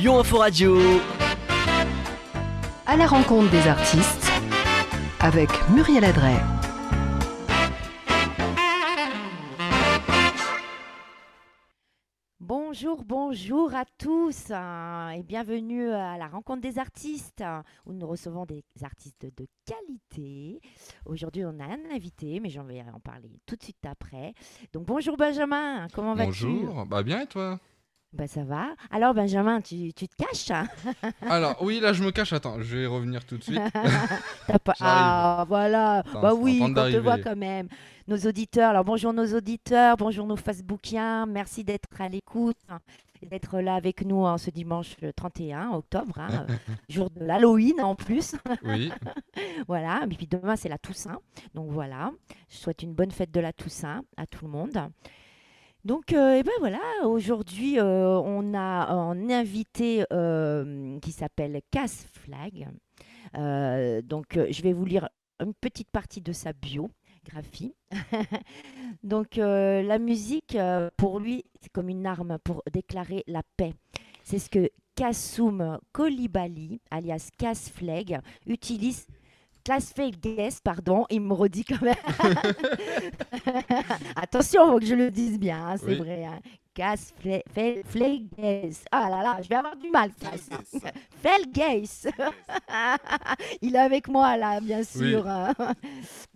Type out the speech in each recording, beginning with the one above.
Lyon Info Radio. À la rencontre des artistes avec Muriel Adret. Bonjour, bonjour à tous hein, et bienvenue à la rencontre des artistes hein, où nous recevons des artistes de qualité. Aujourd'hui, on a un invité, mais j'en vais en parler tout de suite après. Donc bonjour Benjamin, comment vas-tu? Bonjour, bah bien et toi? Bah ça va. Alors Benjamin, tu, tu te caches hein? Alors oui, là je me cache, attends, je vais revenir tout de suite. Pas-. Ah voilà, Attends, bah oui, on te voit quand même. Nos auditeurs, alors bonjour nos auditeurs, bonjour nos Facebookiens, merci d'être à l'écoute hein, et d'être là avec nous en ce dimanche euh, 31 octobre, hein, jour de l'Halloween en plus. Oui, voilà, et puis demain c'est la Toussaint, donc voilà, je souhaite une bonne fête de la Toussaint à tout le monde. Donc, euh, eh ben voilà, aujourd'hui, euh, on a un invité euh, qui s'appelle Cass Flag. Donc, je vais vous lire une petite partie de sa biographie. donc, la musique, pour lui, c'est comme une arme pour déclarer la paix. C'est ce que Kassoum Kolibali, alias Cass Flag, utilise. Class Felgues, pardon, il me redit quand même. Attention, faut que je le dise bien, hein, c'est Oui. vrai. Hein. Felgues. Ah là là, je vais avoir du mal. Cass. Felgues. il est avec moi là, bien sûr. hein.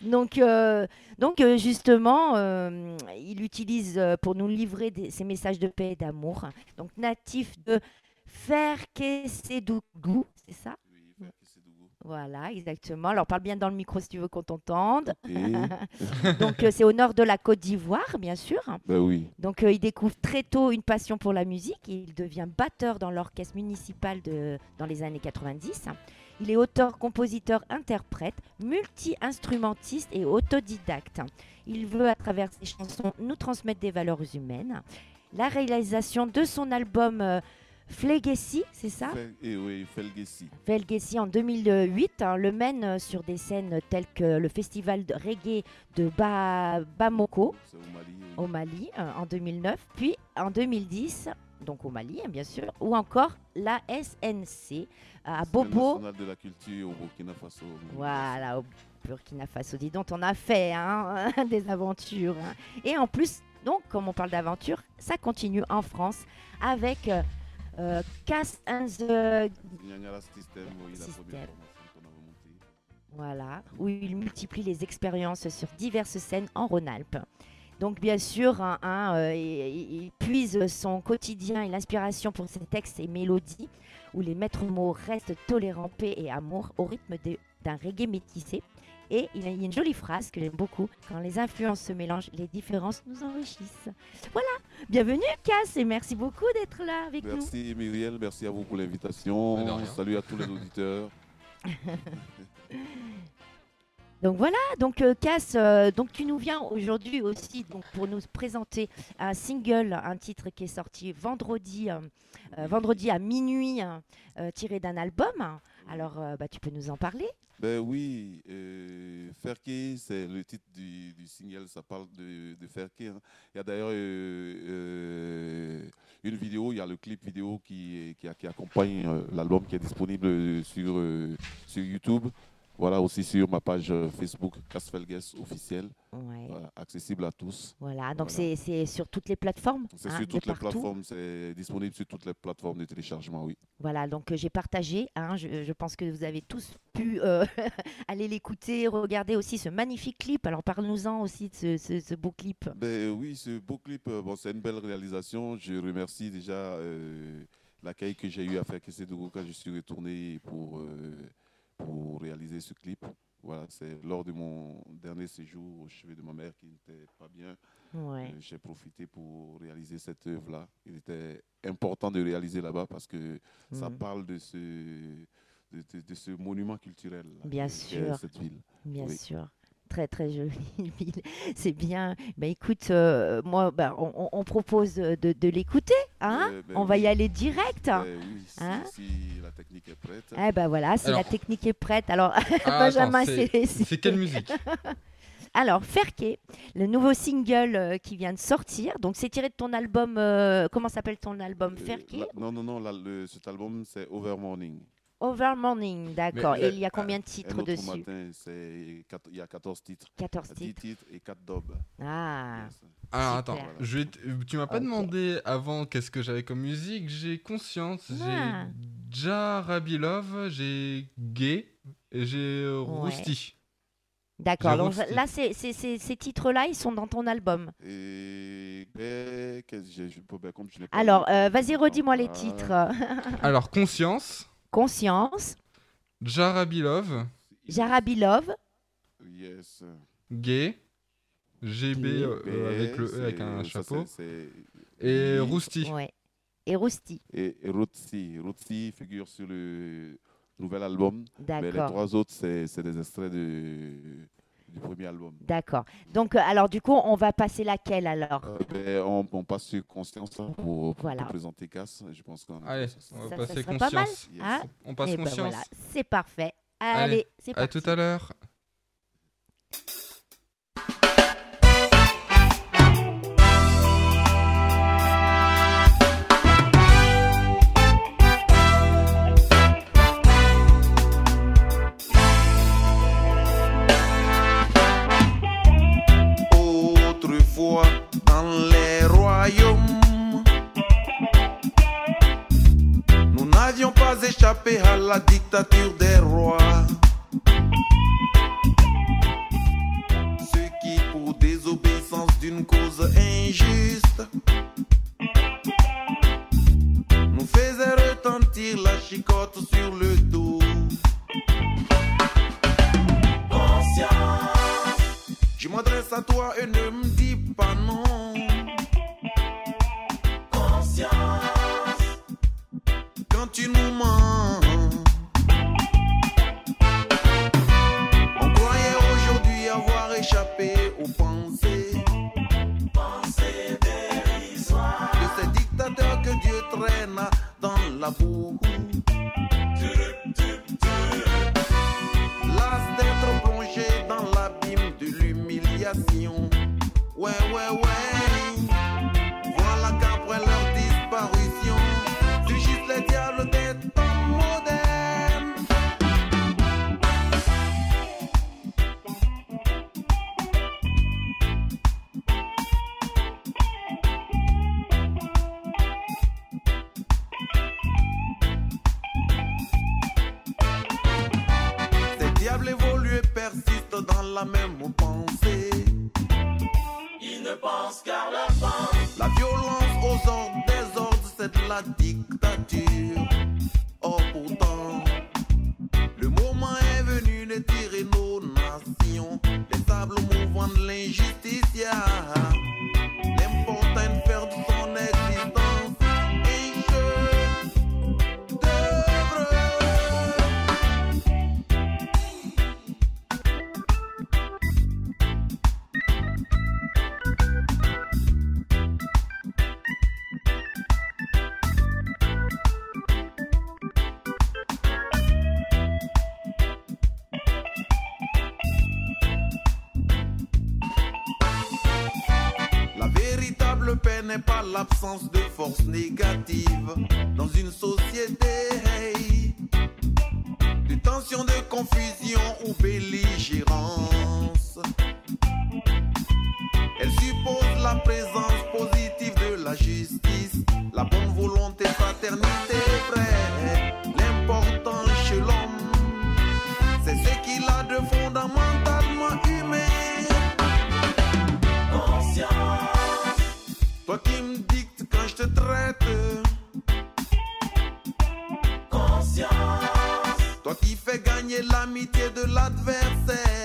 Donc, euh, donc euh, justement, euh, il utilise pour nous livrer des- ses messages de paix et d'amour. Donc, natif de Ferkesedougou, c'est ça? Voilà, exactement. Alors, parle bien dans le micro si tu veux qu'on t'entende. Donc, euh, c'est au nord de la Côte d'Ivoire, bien sûr. Ben oui. Donc, euh, il découvre très tôt une passion pour la musique. Il devient batteur dans l'orchestre municipal de, dans les années 90. Il est auteur, compositeur, interprète, multi-instrumentiste et autodidacte. Il veut, à travers ses chansons, nous transmettre des valeurs humaines. La réalisation de son album euh, Flegessi, c'est ça eh oui, Felgessi. Felgessi en 2008 hein, le mène euh, sur des scènes telles que le festival de reggae de ba Bamako au Mali. oui. au Mali euh, en 2009, puis en 2010, donc au Mali hein, bien sûr, ou encore la SNC à Bobo, national de la culture au Burkina Faso. voilà, au Burkina Faso, dis donc on a fait hein, des aventures. Et en plus, donc comme on parle d'aventure, ça continue en France avec euh, euh, Cass and the System. Voilà, où il multiplie les expériences sur diverses scènes en Rhône-Alpes. Donc bien sûr, euh, il, il puise son quotidien et l'inspiration pour ses textes et mélodies, où les maîtres mots restent tolérants, paix et amour, au rythme d'un reggae métissé. Et il y a une jolie phrase que j'aime beaucoup, quand les influences se mélangent, les différences nous enrichissent. Voilà, bienvenue Cass et merci beaucoup d'être là avec nous. Merci Muriel, merci à vous pour l'invitation. Salut à tous les auditeurs. Donc voilà, donc euh, Cass, euh, donc tu nous viens aujourd'hui aussi donc pour nous présenter un single, un titre qui est sorti vendredi, euh, vendredi à minuit, tiré d'un album. Alors euh, bah, tu peux nous en parler Ben oui, euh, Ferke, c'est le titre du, du single, ça parle de, de Ferke. hein. Il y a d'ailleurs euh, euh, une vidéo, il y a le clip vidéo qui, qui, qui accompagne l'album qui est disponible sur, sur YouTube. Voilà, aussi sur ma page euh, Facebook, Casfelgues officiel, Ouais. voilà, accessible à tous. Voilà, donc Voilà. c'est- sur toutes les plateformes. C'est hein, sur toutes les partout. plateformes, c'est disponible sur toutes les plateformes de téléchargement, oui. Voilà, donc euh, j'ai partagé. hein, je, je pense que vous avez tous pu euh, aller l'écouter, regarder aussi ce magnifique clip. Alors parle-nous-en aussi de ce, ce- ce beau clip. Ben oui, ce beau clip, bon, c'est une belle réalisation. Je remercie déjà euh, l'accueil que j'ai eu à faire Kessedougou quand je suis retourné pour, pour réaliser ce clip. Voilà, c'est lors de mon dernier séjour au chevet de ma mère qui n'était pas bien. Ouais. Euh, j'ai profité pour réaliser cette œuvre-là. Il était important de réaliser là-bas parce que ça Mhm. parle de ce, de, de- de ce monument culturel. Bien sûr. Cette ville. Bien Oui. sûr. Très très jolie ville. C'est bien. Ben écoute, euh, moi, ben, on, propose de, de l'écouter. Hein Euh, ben on va y aller direct. Ben oui, si, Hein si la technique est prête. Eh ben voilà, si la Alors- technique est prête. Alors, Ah, Benjamin, c'est- quelle musique? Alors, Ferké, le nouveau single euh, qui vient de sortir. Donc, c'est tiré de ton album. euh, comment s'appelle ton album Euh, Ferké la- non, non, non, la- le- cet album, c'est Over Morning. Over Morning, d'accord. Et il y a combien de Un titres autre dessus matin, il y a 14 titres. 14 10 titres. titres et 4 dobs. Ah, Yes. Alors Super. attends, je vais tu m'as pas Ok. demandé avant qu'est-ce que j'avais comme musique. J'ai conscience, Ah. j'ai Jarabilov, j'ai Gay et j'ai euh, Ouais. Rousty. d'accord. Donc, là, c'est- c'est- c'est- ces titres-là, ils sont dans ton album. Et qu'est-ce que j'ai- je peux- ben, comme je pas Alors, euh, vas-y, redis-moi les Ah, titres. Alors Conscience, Conscience, Jarabilov, Jarabilov, Yes. Gay, GB euh, avec le E avec un ça, chapeau et oui. Rousty. ouais. et Rousty. Et. Rotsi figure sur le nouvel album. Mais les trois autres, c'est des extraits de- du premier album. D'accord. Donc, euh, alors, du coup, on va passer laquelle alors Euh, ben, on, on passe sur Conscience hein, pour, pour Voilà. présenter Cass. Je pense qu'on Allez, ça, ça- on va Ça- ça passer serait pas mal Conscience. Yes. Ah, On passe Eh ben Conscience. voilà, c'est parfait. Allez, Allez, c'est À parti. tout à l'heure. Dans les royaumes, nous n'avions pas échappé à la dictature des rois. Ceux qui, pour désobéissance d'une cause injuste, nous faisaient retentir la chicotte sur le dos. Je m'adresse à toi et ne Las d'être plongé dans l'abîme de l'humiliation. Ouais, ouais, ouais. Présence positive de la justice, la bonne volonté, fraternité, frère. L'important chez l'homme, c'est ce qu'il a de fondamentalement humain. Toi qui me dictes quand je te traite. Conscience. Toi qui fais gagner l'amitié de l'adversaire.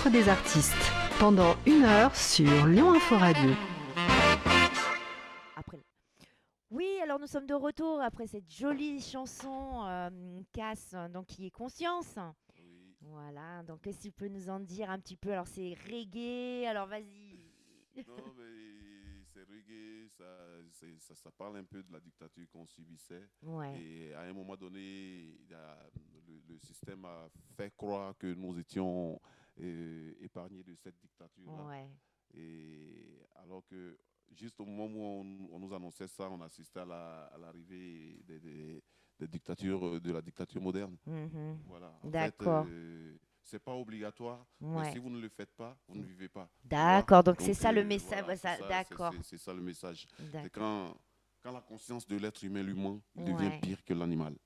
Rencontre des artistes pendant une heure sur Lyon Info Radio. Oui, alors nous sommes de retour après cette jolie chanson euh, Casse, donc qui est Conscience. Oui. Voilà, donc qu'est-ce que tu peux nous en dire un petit peu? Alors c'est reggae, alors vas-y. Non, mais c'est reggae, ça, c'est- ça, ça parle un peu de la dictature qu'on subissait. Ouais, Et à un moment donné, a- le système a fait croire que nous étions euh, épargnés de cette dictature-là. ouais, Et alors que juste au moment où on, on nous annonçait ça, on assistait à la- à l'arrivée des, des- des dictatures, euh, de la dictature moderne. mhm, Voilà. En D'accord. Euh, c'est pas obligatoire, mais si vous ne le faites pas, vous ne vivez pas. D'accord, donc c'est ça le euh, message. voilà, ça- c'est ça, D'accord, c'est- ça le message. C'est quand, quand la conscience de l'être humain il devient pire que l'animal.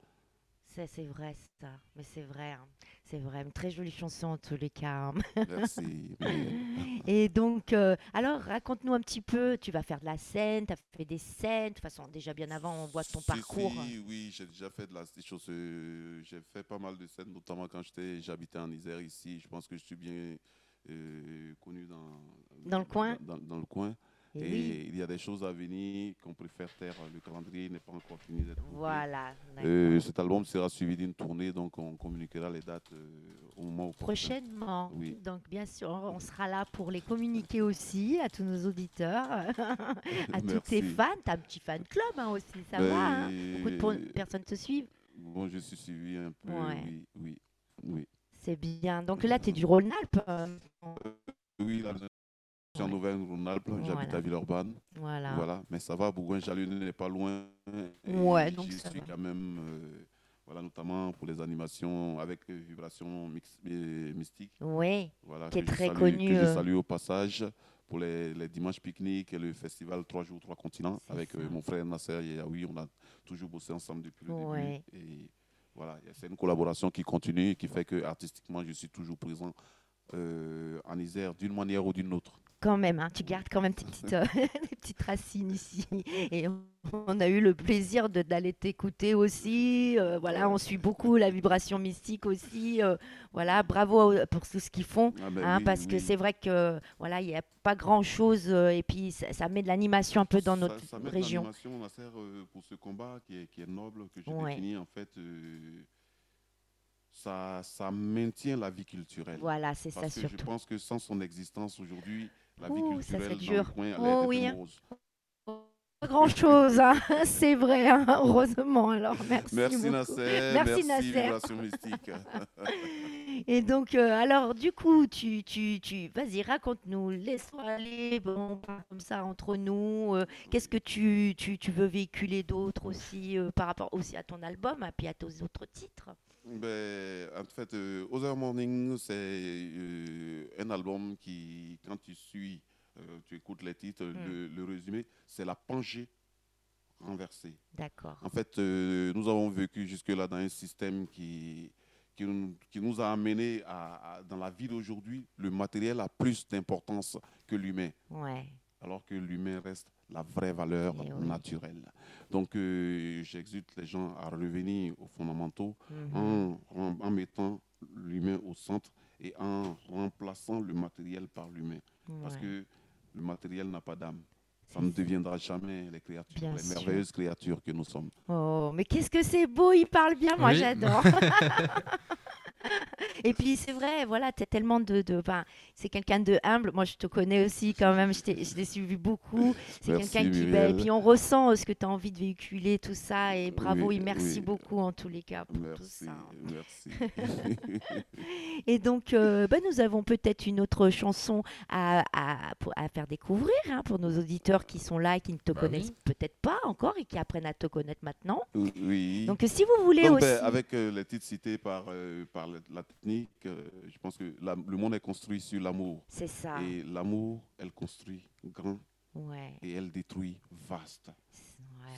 C'est vrai, ça. Mais c'est vrai, hein. c'est vrai. Une très jolie chanson en tous les cas. hein. Merci. Et donc, euh, alors, raconte-nous un petit peu. Tu vas faire de la scène, tu as fait des scènes. De toute façon, déjà bien avant, on voit ton Si, parcours. si, oui, j'ai déjà fait de la des choses. euh, j'ai fait pas mal de scènes, notamment quand j'étais, j'habitais en Isère ici. Je pense que je suis bien euh, connu dans, Dans le coin Dans, dans le coin. Et oui, il y a des choses à venir qu'on préfère taire. Le calendrier n'est pas encore fini d'être voilà. Euh, cet album sera suivi d'une tournée, donc on communiquera les dates euh, au moment. Prochainement. Oui. Donc, bien sûr, on sera là pour les communiquer aussi à tous nos auditeurs, à tous tes fans. Tu as un petit fan club hein, aussi, ça Ben, va. hein Beaucoup de euh, personnes te suivent. Bon, je suis suivi un peu, Ouais. oui, oui, oui. C'est bien. Donc là, tu es du Rhône-Alpes. euh, Oui, là, je suis en. Auvergne-Rhône-Alpes, j'habite Voilà. à Villeurbanne. Voilà. Voilà, mais ça va, Bourgoin-Jallieu n'est pas loin. Ouais, donc ça suis va. quand même, euh, voilà, notamment pour les animations avec euh, vibration mix, euh, mystique. Oui, Voilà, Qui est très salue- connu, Que je euh. salue au passage pour les, les dimanches pique-niques et le festival 3 jours, 3 continents avec euh, mon frère Nasser et Yaoui. On a toujours bossé ensemble depuis le Ouais. début. Et voilà, c'est une collaboration qui continue et qui fait que artistiquement, je suis toujours présent en Isère d'une manière ou d'une autre. Quand même. hein, tu gardes quand même tes petites, euh, tes petites racines ici. Et on- a eu le plaisir d'aller t'écouter aussi. euh, voilà, on suit beaucoup la vibration mystique aussi. euh, voilà, bravo pour tout ce qu'ils font. Ah ben hein, oui, parce que c'est vrai que voilà, il n'y a pas grand chose et puis ça, ça met de l'animation un peu dans Ça- notre ça met de région. l'animation, pour ce combat qui est, qui est noble, que je Ouais. définis en fait. ça, ça maintient la vie culturelle. Voilà, c'est ça que je surtout. pense que sans son existence aujourd'hui, la vie Ouh, ça serait dur. coin Oh oui, hein. Pas grand chose, c'est vrai, hein, heureusement. Alors merci. Merci. Nasser, Merci, merci, Nasser. Vibration Mystique. Et donc, euh, alors, du coup, tu, tu, tu, vas-y, raconte-nous, laisse-toi aller, bon, comme ça entre nous. euh, Qu'est-ce que tu, tu, tu veux véhiculer d'autre aussi euh, par rapport aussi à ton album et puis à tes autres titres Ben, en fait, euh, Other Morning, c'est euh, un album qui, quand tu suis, euh, tu écoutes les titres, Hmm. le, le résumé, c'est la Pangée renversée. D'accord. En fait, nous avons vécu jusque-là dans un système qui, qui, nous, qui nous a amené à, à- dans la vie d'aujourd'hui, le matériel a plus d'importance que l'humain, Ouais. alors que l'humain reste la vraie valeur Eh oui. naturelle. Donc, euh, j'exhorte les gens à revenir aux fondamentaux Mhm. en, en- en mettant l'humain au centre et en remplaçant le matériel par l'humain. Parce que le matériel n'a pas d'âme. Ça ne deviendra jamais les créatures, Bien les sûr. merveilleuses créatures que nous sommes. Oh, mais qu'est-ce que c'est beau, il parle bien, moi Oui. j'adore. Et puis c'est vrai, voilà, tu as tellement de. de ben, c'est quelqu'un de humble. Moi je te connais aussi quand même, je t'ai suivi beaucoup. C'est quelqu'un qui. ben, et puis on ressent euh, ce que tu as envie de véhiculer, tout ça. Et bravo Oui, et merci oui. beaucoup en tous les cas pour tout Merci, ça. merci. Et donc, euh, ben, nous avons peut-être une autre chanson à, à- faire découvrir hein, pour nos auditeurs qui sont là et qui ne te Bah connaissent oui. peut-être pas encore et qui apprennent à te connaître maintenant. oui. Donc, si vous voulez Donc, aussi. ben, avec euh, les titres cités par, euh, par la, la technique, euh, je pense que la- le monde est construit sur l'amour. C'est ça. Et l'amour, elle construit grand Ouais. et elle détruit vaste. Ouais,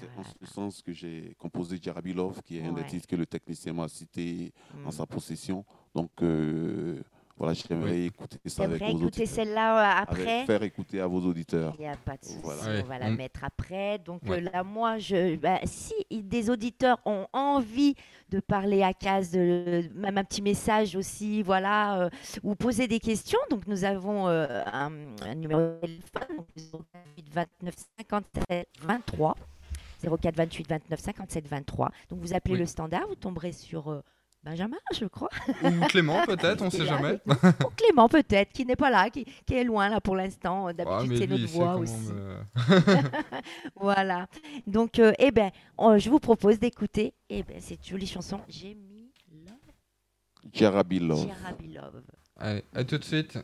C'est en voilà. ce sens que j'ai composé Jarabi Love, qui est un des titres que le technicien m'a cité en Mm. sa possession. Donc, euh, voilà, j'aimerais écouter ça avec vos écouter celle-là euh, Avec- après. faire écouter à vos auditeurs. Il n'y a pas de souci, Voilà. Ouais, on va la mettre après. Donc Ouais. euh, là, moi, je, bah, si des auditeurs ont envie de parler à Case, de- même un petit message aussi, voilà, euh, ou poser des questions, donc nous avons euh, un, un numéro de téléphone, donc 08 29 57 23. 04 28 29 57 23. Donc vous appelez Oui. le standard, vous tomberez sur euh, Benjamin, je crois. Ou Clément, peut-être, on est sait jamais. Ou Clément peut-être, qui n'est pas là, qui, qui est loin là pour l'instant. Ah, D'habitude c'est notre voix aussi. me- Voilà. Donc, euh, eh ben, on- je vous propose d'écouter eh ben, cette jolie chanson. J'ai mis Love, Jarabi Love. Jarabi Love. Allez, à tout de suite.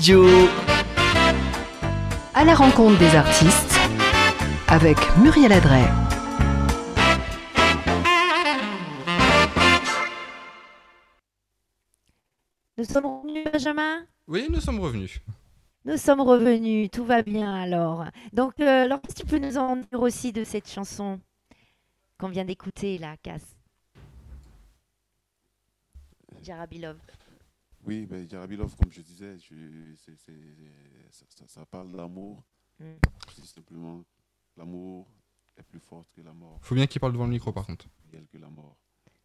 Radio. À la rencontre des artistes avec Muriel Adret. Nous sommes revenus, Benjamin? Oui, nous sommes revenus. Nous sommes revenus, tout va bien alors. Donc, euh, tu peux nous en dire aussi de cette chanson qu'on vient d'écouter, là, Cass? Jarabilov. Oui, ben, Jarabilov, comme je disais, je, ça, ça- ça parle d'amour. Mm. Simplement l'amour est plus fort que la mort. Faut bien qu'il parle devant le micro par contre. que la mort.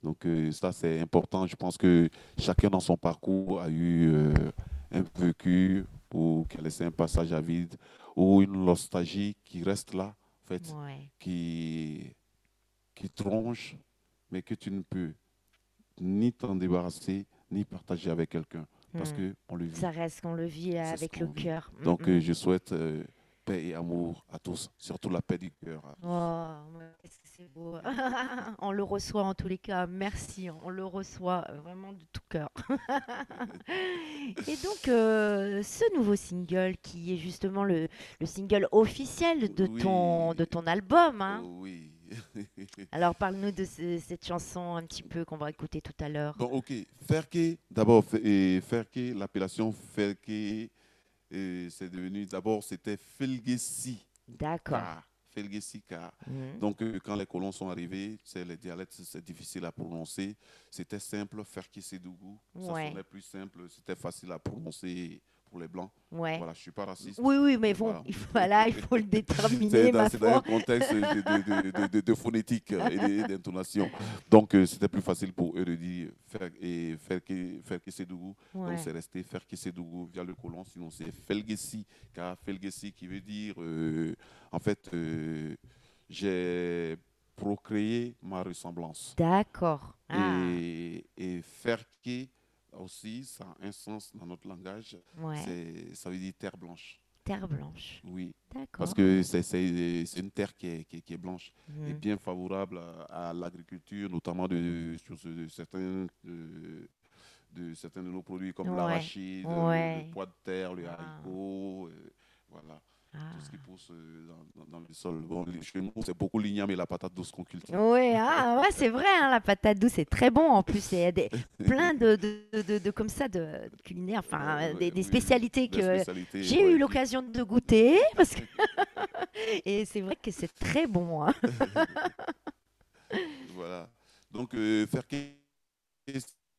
Donc euh, ça, c'est important. Je pense que chacun dans son parcours a eu euh, un vécu ou qui a laissé un passage à vide ou une nostalgie qui reste là, en fait, Ouais. qui, qui tronche, mais que tu ne peux ni t'en débarrasser, ni partager avec quelqu'un, parce Mm. que on le vit. Ça reste qu'on le vit avec le cœur. Mm, Donc mm. euh, je souhaite euh, paix et amour à tous, surtout la paix du cœur. Oh, ouais, qu'est-ce que c'est beau. on le reçoit en tous les cas. Merci. On le reçoit euh, vraiment de tout cœur. Et donc, euh, ce nouveau single qui est justement le, le single officiel de, ton, de ton album. hein. Oh oui. Alors, parle-nous de ce- cette chanson un petit peu qu'on va écouter tout à l'heure. Bon, ok. Ferke, d'abord, Ferke, l'appellation Ferke, euh, c'est devenu, d'abord, c'était Felgesi D'accord. Ka. Felgesi Ka. Mhm. Donc, euh, quand les colons sont arrivés, c'est les dialectes, c'est difficile à prononcer. C'était simple, Ferke Sedougou. Ça Ouais. sonnait plus simple, c'était facile à prononcer pour les blancs. Ouais. Voilà, je suis pas raciste. Oui, oui, mais bon, Voilà. il faut, voilà, il faut le déterminer, c'est dans un contexte de, de- de- de- de phonétique et d'intonation. Donc, euh, c'était plus facile pour eux de dire faire, et faire que, faire. Ouais. Donc, c'est resté faire que Sédougou via le colon. Sinon, c'est Felgessi, car Felgessi qui veut dire, euh, en fait, euh, j'ai procréé ma ressemblance. D'accord. Ah, Et, et faire que aussi, ça a un sens dans notre langage. ouais. Ça veut dire terre blanche. Terre blanche. Oui, D'accord. parce que c'est une terre qui est, qui est- qui est blanche et Mhm. bien favorable à, à l'agriculture, notamment de, sur ce- de certains, de, de certains de nos produits comme Ouais, l'arachide, ouais. le pois de terre, le Ah. haricot, euh, voilà, Ah. tout ce qui pousse euh, dans, dans- dans le sol. Bon, les- chez nous, c'est beaucoup l'igname et la patate douce qu'on cultive. Oui, ah, ouais, c'est vrai, hein, la patate douce est très bon en plus. Il y a des, plein de, de, de- de- comme ça de culinaires, enfin des, spécialités que j'ai ouais, eu l'occasion de goûter. Parce que Et c'est vrai que c'est très bon. hein. Voilà. Donc, euh, faire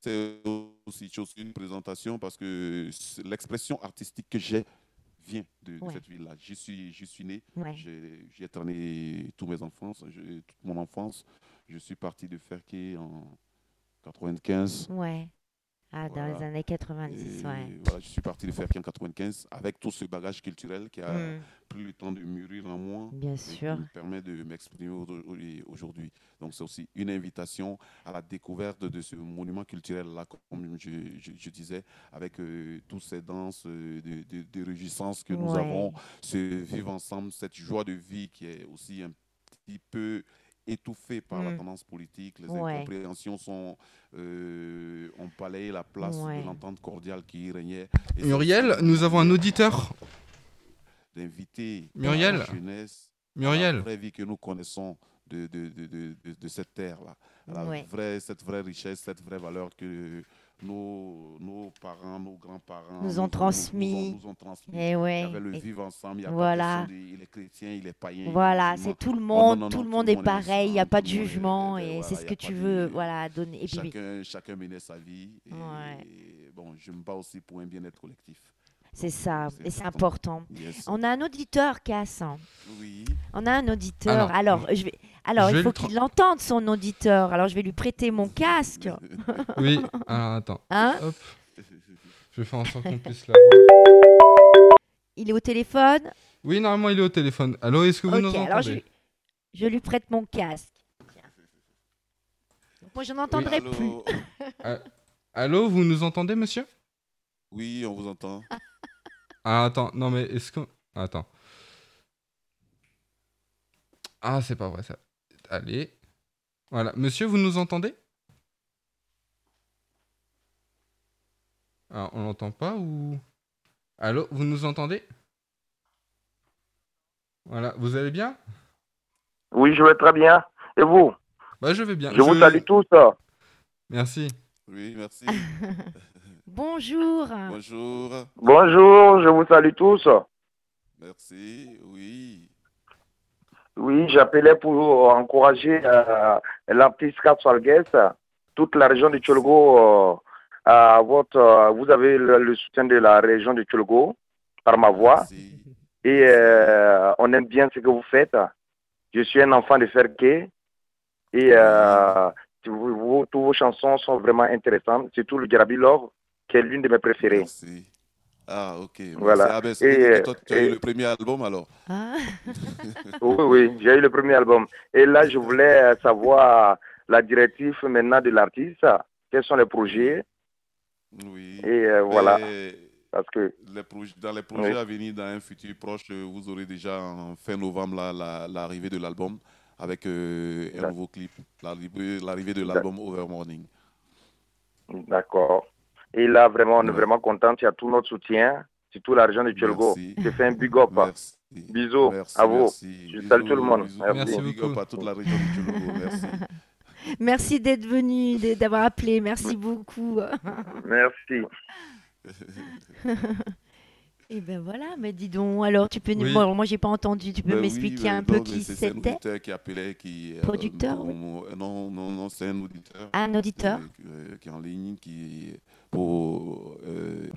c'est aussi chose, une présentation parce que l'expression artistique que j'ai vient de, cette ville-là. J'y suis, j'y suis né, Ouais. j'ai traîné tous mes enfances, je- toute mon enfance. Je suis parti de Ferquet en 95. Ouais. Ah, dans les années 90, Et ouais. voilà, je suis parti de Ferquet en 95 avec tout ce bagage culturel qui a Mm, pris le temps de mûrir en moi bien et qui sûr. me permet de m'exprimer au- au- aujourd'hui. Donc c'est aussi une invitation à la découverte de ce monument culturel-là, comme je, je- je disais, avec euh, toutes ces danses euh, de, de, de réjouissance que nous Ouais. avons, ce vivre ensemble, cette joie de vie qui est aussi un petit peu étouffée par la Mm. tendance politique. Les Ouais. incompréhensions sont, euh, ont balayé la place Ouais. de l'entente cordiale qui y régnait. Et Muriel, nous avons un auditeur. d'inviter Muriel. la jeunesse Muriel. la vraie vie que nous connaissons de, de, de, de, de- de cette terre-là. À la Ouais. vraie, cette vraie richesse, cette vraie valeur que nos, nos parents, nos grands-parents Nous ont transmis. Nous nous ont transmis. Et Il y ouais. avait le et- vivre ensemble, il y a Voilà. pas de- il est chrétien, il est païen. Voilà, c'est tout le Oh, monde, non, non, tout non, le monde est pareil, il n'y a pas de jugement eh et voilà, c'est ce que tu veux de- voilà, donner. Et Chacun, chacun menait sa vie. Et, Ouais. bon, je me bats aussi pour un bien-être collectif. c'est ça, et c'est important. important. Yes. On a un auditeur, Cass. Oui. On a un auditeur. Alors, Alors, je vais, alors je il faut tra- qu'il l'entende, son auditeur. Alors, je vais lui prêter mon casque. Oui, alors attends. Hein Hop, je vais faire en sorte qu'on puisse l'avoir. il est au téléphone. Oui, normalement, il est au téléphone. Allô, est-ce que vous Ok, nous alors je, entendez lui- je lui prête mon casque. Tiens. Donc, moi, je n'entendrai plus. Allô, vous nous entendez, monsieur Oui, on vous entend. Ah, attends, non, mais est-ce que. Attends. Ah, c'est pas vrai ça. Allez. Voilà. Monsieur, vous nous entendez? Ah, on l'entend pas ou? Allô, vous nous entendez? Voilà, vous allez bien? Oui, je vais très bien. Et vous? Bah, je vais bien. Je, vous salue tous. Merci. Oui, merci. Bonjour. Bonjour. Bonjour, je vous salue tous. Merci, oui. Oui, j'appelais pour encourager euh, l'artiste Katsualgues, toute la région de Tcholgo. euh, votre, euh, vous avez le, le soutien de la région de Tcholgo par ma voix Merci. et euh, on aime bien ce que vous faites. Je suis un enfant de Ferke et euh, vous- vous- toutes vos chansons sont vraiment intéressantes, surtout le Garabi Love qui est l'une de mes préférées. Merci. Ah, ok. Voilà. Ah, ben, Et, c'est- toi, tu as et- eu le premier album alors Ah, Oui, oui, j'ai eu le premier album. Et là, je voulais euh, savoir la directive maintenant de l'artiste, quels sont les projets, Oui. et euh, voilà, parce que, les proj- dans les projets Oui. à venir, dans un futur proche, euh, vous aurez déjà en fin novembre la- la- l'arrivée de l'album avec euh, un nouveau clip, l'arrivée l'arrivée de l'album Over Morning. d'accord. Et là, vraiment, on est vraiment content, il y a tout notre soutien, surtout la région de Tchelgo. Je fais un big up. Merci. Bisous Merci, à vous. merci. Je salue tout le monde. bisous, Merci. big up beaucoup. à toute la région du Tchologo. Merci. merci d'être venu, d'avoir appelé. Merci beaucoup. Merci. Et ben voilà, mais dis donc, alors tu peux. Oui. Bon, moi, j'ai pas entendu. Tu peux Ben m'expliquer ben un peu non, qui c'est- C'est un c'était? auditeur qui appelait, qui... euh, Producteur, oui. mon- Non, non, non, c'est un auditeur. Un auditeur euh, euh, qui est en ligne, qui pour euh,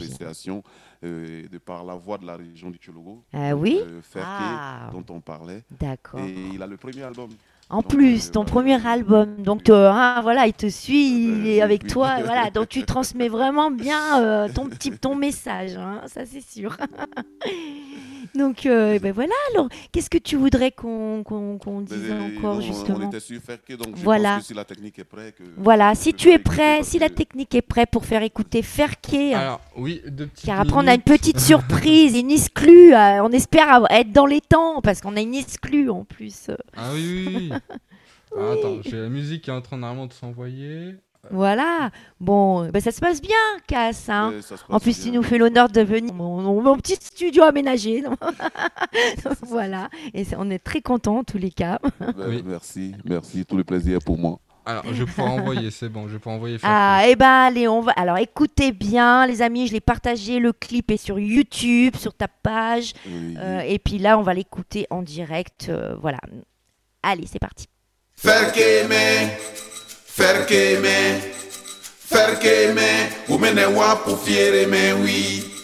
euh, de par la voix de la région du Tchologo. Ah oui? euh, Ferké, Ah, dont on parlait. d'accord. Et il a le premier album. En plus, ton premier album, donc euh, hein, voilà, il te suit, il est avec toi, voilà, donc tu transmets vraiment bien euh, ton petit ton message, hein, ça c'est sûr. donc euh, ben voilà, alors qu'est-ce que tu voudrais qu'on qu'on qu'on dise Mais, encore non, On justement était sur donc je Voilà. pense que si la technique est prête... que- Voilà, si tu es prêt, si la que- technique est prête pour faire écouter Ferké, Alors, oui, deux petites car après on a une petite surprise, une exclue, euh, on espère avoir- être dans les temps parce qu'on a une exclue en plus. Ah oui, oui, oui. Ah, attends, j'ai la musique qui est en train normalement de s'envoyer. Voilà, bon, ben ça se passe bien, Cass. Hein. ça se En plus, bien. tu nous fais l'honneur de venir mon, mon- mon petit studio aménagé. donc voilà, et c'est- on est très contents en tous les cas. Ben, Oui. Merci, merci, tout le plaisir est pour moi. Alors, je vais pouvoir envoyer, c'est bon, je vais pouvoir envoyer Ah, et ben allez, on va. Alors écoutez bien, les amis, je l'ai partagé. Le clip est sur YouTube, sur ta page. Oui. Euh, et puis là, on va l'écouter en direct. euh, voilà. Allez, c'est parti. Faire qu'aimer, faire qu'aimer, faire qu'aimer, ou mene wa pour fier aimer, oui.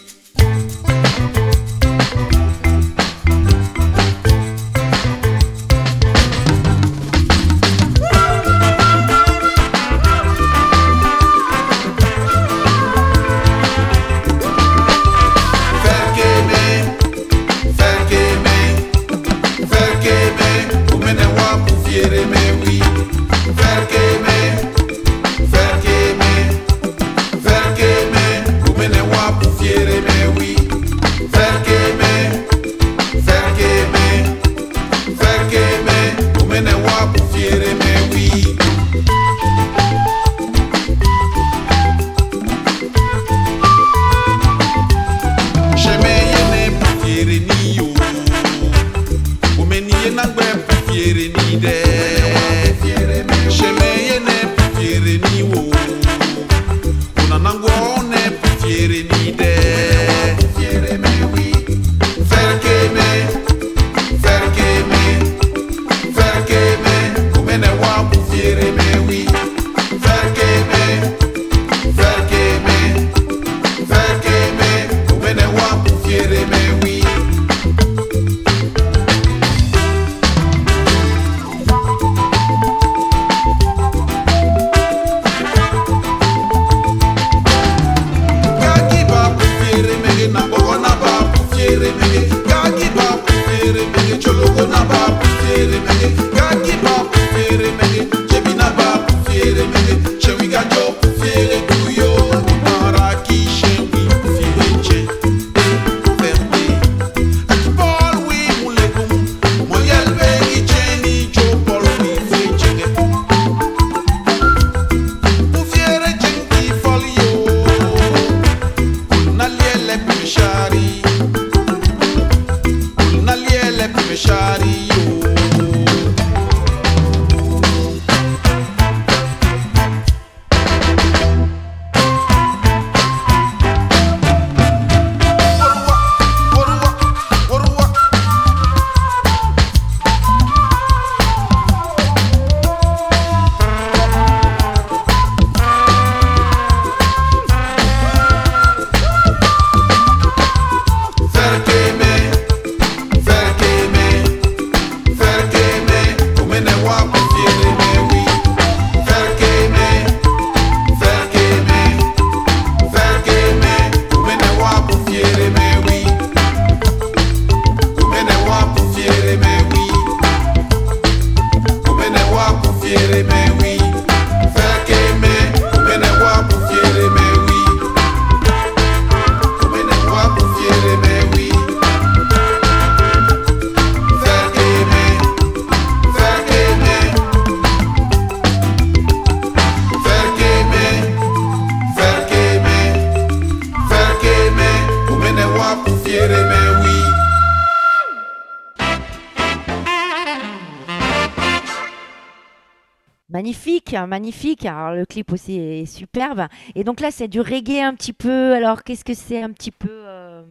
Magnifique. Alors, le clip aussi est superbe. Et donc là, c'est du reggae un petit peu. Alors, qu'est-ce que c'est un petit peu euh,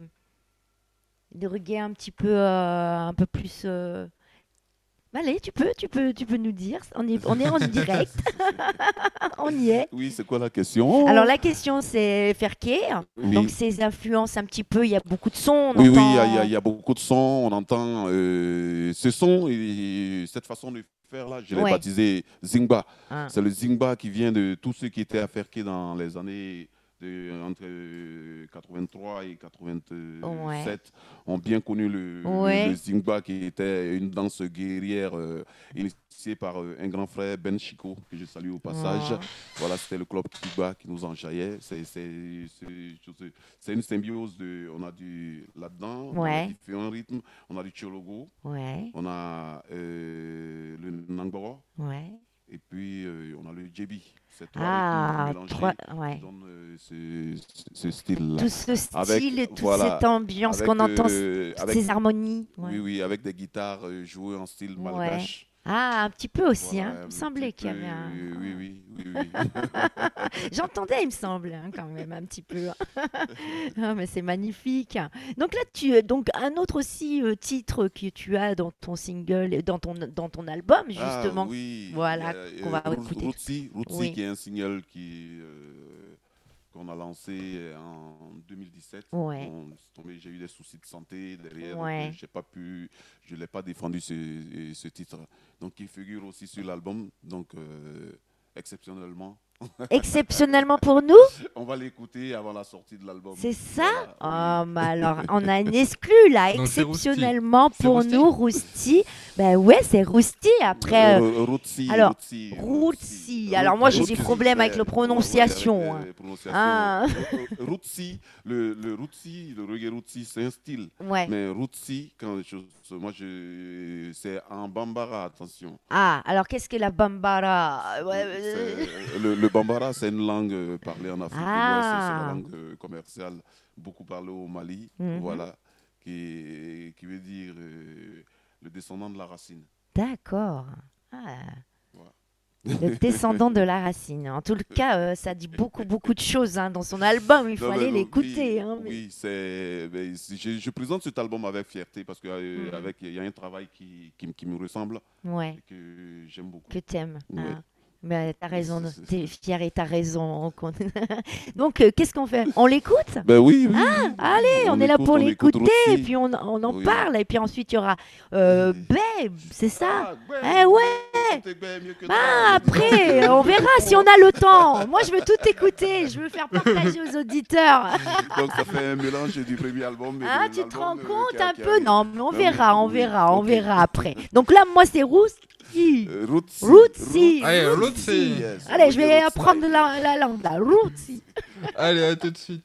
Du reggae un petit peu, euh, un peu plus. euh, Allez, tu peux, tu peux, tu peux nous dire. On est, on est en direct. on y est. Oui, c'est quoi la question? Alors la question c'est Ferké. Oui. Donc ses influences un petit peu. Il y a beaucoup de sons. On Oui, oui, entend- il y a- il y, a- il y a beaucoup de sons, on entend euh, ce son et cette façon de faire là, je l'ai Ouais. baptisé Zingba. Ah. C'est le Zingba qui vient de tous ceux qui étaient Ferké dans les années de, entre 83 et 87 Ouais. ont bien connu le, Ouais. le Zingba qui était une danse guerrière euh, initiée par euh, un grand frère Ben Chico que je salue au passage. Oh. Voilà, c'était le club Kiba qui nous enjaillait. C'est- une symbiose de. On a du là-dedans, on a Ouais. différents rythmes. On a du Chologo, Ouais, on a euh, le Nangboro, ouais. Et puis euh, on a le JB. C'est Ah, trois, ouais. euh, ce, ce- style-là. Tout ce style Avec- et toute voilà, cette ambiance qu'on entend, euh, toutes avec- ces harmonies. ouais. Oui, oui, avec des guitares euh, jouées en style malgache. Ah, un petit peu aussi. Voilà, hein. Il me semblait qu'il y avait un. Oui, oui, oui. J'entendais, il me semble, hein, quand même, un petit peu. ah, mais c'est magnifique. Donc là, tu donc un autre aussi euh, titre que tu as dans ton single, dans ton dans ton album Ah, justement. oui. Voilà, qu'on va Roots- écouter. Rootsy Oui. qui est un single qui, euh, qu'on a lancé en 2017. Ouais. J'ai eu des soucis de santé derrière. Ouais. donc, euh, pas pu, je ne l'ai pas défendu ce, ce titre. Donc il figure aussi sur l'album. Donc euh, exceptionnellement, Exceptionnellement pour nous, on va l'écouter avant la sortie de l'album. c'est ça? Voilà, Oh, bah alors, on a une exclue là, exceptionnellement pour Rousty nous, Rousti. Ben ouais, c'est Rousti. Après, euh, Euh, Rootsy, alors. Alors, moi, j'ai des problèmes avec la prononciation, ouais, hein. avec. Ah. Euh, euh, le, le Rootsy, le reggae Rootsy, c'est un style. ouais. Mais Rootsy, quand je, moi, je, c'est en bambara, attention. Ah, alors qu'est-ce que la bambara? Euh, le, le bambara, c'est une langue euh, parlée en Afrique l'Ouest, c'est Ah. la langue euh, commerciale, beaucoup parlée au Mali, Mhm. voilà, qui, qui veut dire euh, le descendant de la racine. D'accord. Ah. Le descendant de la racine. En tout le cas, euh, ça dit beaucoup, beaucoup de choses hein, dans son album. Il faut Non, aller oui, l'écouter. hein, mais- Oui, c'est, je, je présente cet album avec fierté parce qu'il avec il y a un travail qui, qui, qui me ressemble Ouais, et que j'aime beaucoup. que t'aimes. Ouais. Ah. Mais t'as raison, t'es fier et t'as raison. Donc, euh, qu'est-ce qu'on fait? On l'écoute? Ben oui, oui. Ah, Allez, on, est là pour l'écouter, et puis on, on en Oui. parle, et puis ensuite il y aura euh. Babe, c'est ça? Ah, ouais, Eh ouais ben Ah, après, on verra si on a le temps. Moi, je veux tout écouter, je veux faire partager aux auditeurs. Donc ça fait un mélange du premier album. et Ah, tu te rends euh, compte un peu. Non, mais on Non, verra, on verra, on verra après. Donc là, moi, c'est Rousti. Euh, Rootsy. Rootsy. Allez, Rootsy. Rootsy. Yes, Allez, je vais Rootsy. apprendre la, la langue là. Rousti. Allez, à tout de suite.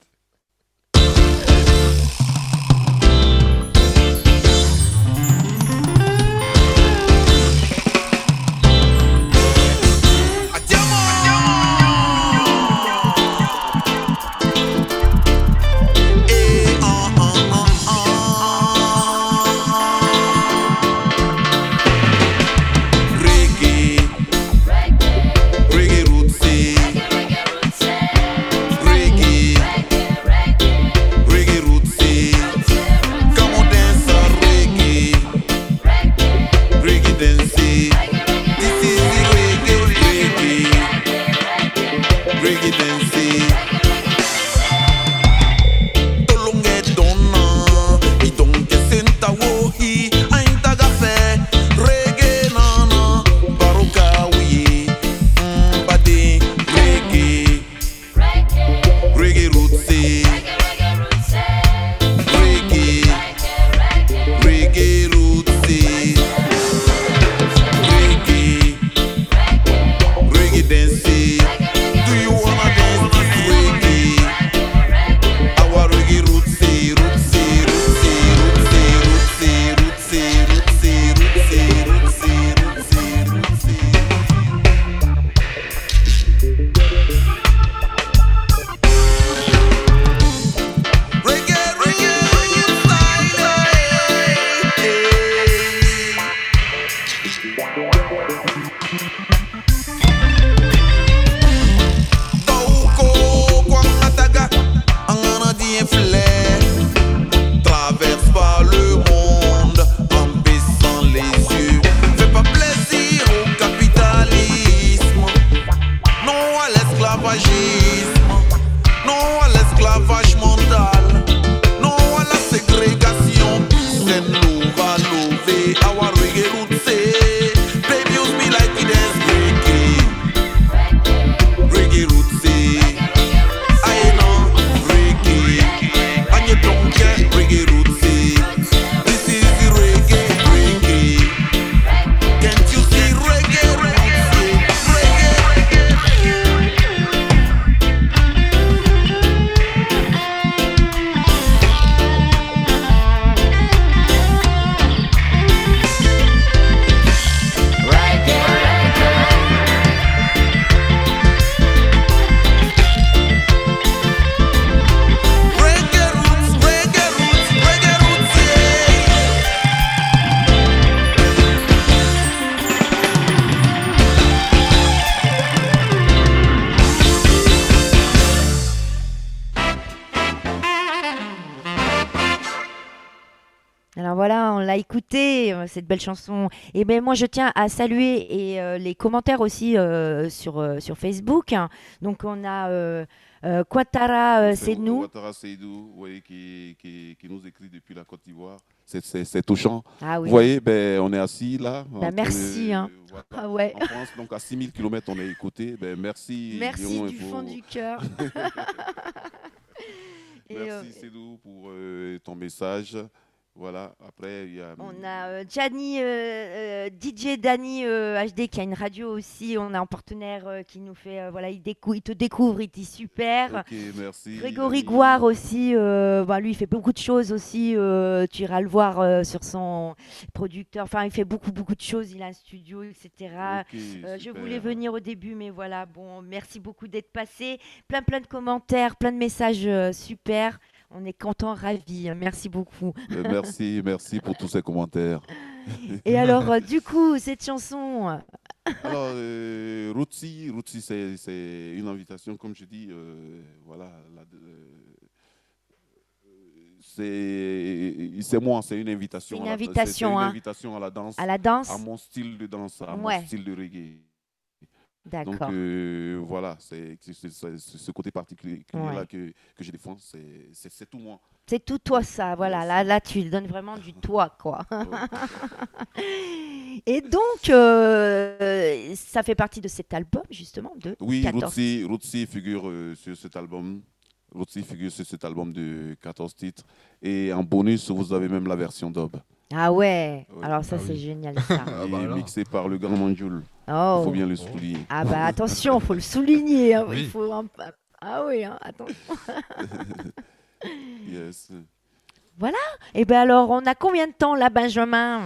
Cette belle chanson. Et ben moi, je tiens à saluer et euh, les commentaires aussi euh, sur, euh, sur Facebook. Donc on a euh, Quatara c'est nous. Ouattara Seydou, vous voyez, qui, qui, qui nous écrit depuis la Côte d'Ivoire. C'est- touchant. Ah oui. Vous voyez, ben, on est assis là. Ben, entre, merci, hein. voilà, Ah ouais. En France, donc à 6000 km, on est écouté. Ben, merci. Merci Lyon du fond du cœur. Merci euh, Cédou pour euh, ton message. Voilà, après, il y a. On a euh, Gianni, euh, euh, DJ Danny euh, HD qui a une radio aussi. On a un partenaire euh, qui nous fait, euh, voilà, il, te découvre, il dit super. Ok, merci. Grégory Dani. Gouard aussi, euh, bah, lui il fait beaucoup de choses aussi. euh, tu iras le voir euh, sur son producteur. Enfin, il fait beaucoup beaucoup de choses. Il a un studio, etc. Euh, je voulais venir au début, mais voilà. Bon, merci beaucoup d'être passé. Plein plein de commentaires, plein de messages euh, super. On est content, ravis. Merci beaucoup. Euh, merci, merci pour tous ces commentaires. Et alors, euh, du coup, cette chanson, Alors, euh, Routsi, c'est une invitation, comme je dis, euh, voilà. euh, c'est c'est moi, c'est une invitation. Une à la- invitation, c'est une hein. invitation à la danse, à la danse, à mon style de danse, à Ouais. mon style de reggae. Donc d'accord. euh, voilà, c'est ce côté particulier Ouais. là que, que je défends, c'est- tout moi. C'est tout toi ça, voilà. Yes. Là, là, tu donnes vraiment du toi, quoi. Ouais. Et donc, euh, ça fait partie de cet album, justement, de Oui, 14. Rootsie, Rootsie figure euh, sur cet album. Rootsie figure sur cet album de 14 titres. Et en bonus, vous avez même la version dub. Ah ouais, Ouais. alors ça, Ah c'est oui. génial, ça. Ah bah mixé par le grand Manjoul. Il Oh. faut bien le souligner. Ah bah attention, faut le souligner. hein, Oui. Il faut un- Ah oui, hein, attends. Yes. Et ben alors, on a combien de temps là, Benjamin?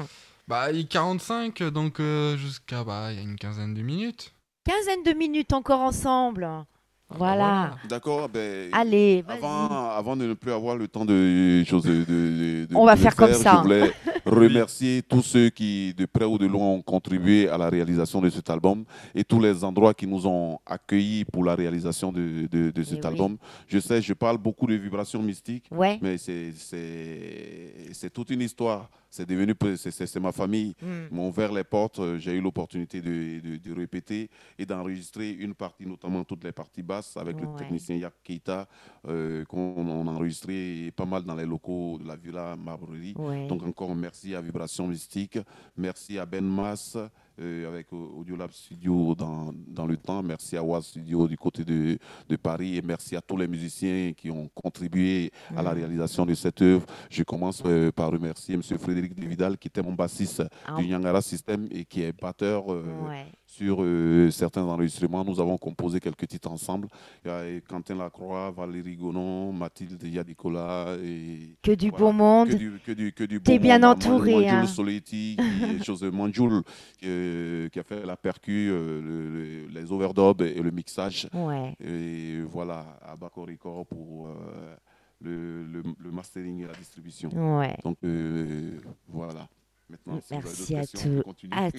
Bah, il est 45, donc euh, jusqu'à. Bah, il y a une quinzaine de minutes. Quinzaine de minutes encore ensemble. Ah, Voilà. bah, D'accord. Ben, Allez, vas-y. avant, avant de ne plus avoir le temps de choses de, de- de- On va faire comme ça. Je voulais remercier tous ceux qui, de près ou de loin, ont contribué à la réalisation de cet album et tous les endroits qui nous ont accueillis pour la réalisation de, de- de cet oui. album. Je sais, je parle beaucoup de vibrations mystiques. Ouais. Mais c'est- toute une histoire. C'est devenu, c'est- ma famille. Ils m'ont ouvert les portes. euh, J'ai eu l'opportunité de, de- de répéter et d'enregistrer une partie, notamment toutes les parties basses, avec le technicien Yak Keita, euh, qu'on on a enregistré pas mal dans les locaux de la Villa Marbrerie. Ouais. Donc encore merci à Vibration Mystique, merci à Ben Mas euh, avec Audiolab Studio dans, dans le temps, merci à Waz Studio du côté de, de Paris et merci à tous les musiciens qui ont contribué à la Mm. réalisation de cette œuvre. Je commence euh, par remercier M. Frédéric Devidal qui était mon bassiste Ah, du Nyangara System et qui est batteur euh, ouais. sur euh, certains enregistrements. Nous avons composé quelques titres ensemble. Il y a Quentin Lacroix, Valérie Gonon, Mathilde Yadicola et Que du Voilà. beau monde. que du, que du, que du T'es bon bien monde. entouré, Manjoul hein. Soletti, qui est chose de Manjoul, euh, qui a fait la percu, euh, le- le- les overdubs et le mixage. Ouais. Et voilà, à Record pour euh, le, le, le mastering et la distribution. Ouais. Donc euh, voilà. Maintenant, Merci à tout-. À,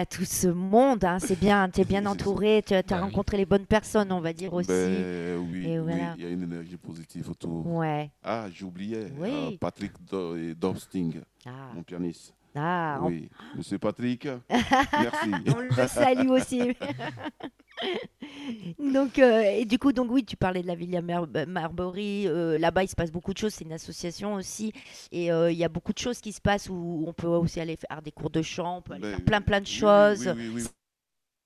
à tout ce monde, hein, c'est bien, tu es bien entouré, tu as Bah oui. rencontré les bonnes personnes, on va dire aussi. Ben, oui, Et oui, voilà. il y a une énergie positive autour. Ouais. Ah, j'oubliais. Oui. euh, Patrick Do- Dobsting, Ah, mon pianiste. Ah, on- Oui, Monsieur Patrick, merci. on le salue aussi. donc, euh, et du coup, donc oui, tu parlais de la Villa Mar- Marbury. euh, Là-bas, il se passe beaucoup de choses. C'est une association aussi, et euh, il y a beaucoup de choses qui se passent où on peut aussi aller faire des cours de chant, on peut aller Ben, faire plein plein de choses. oui, oui.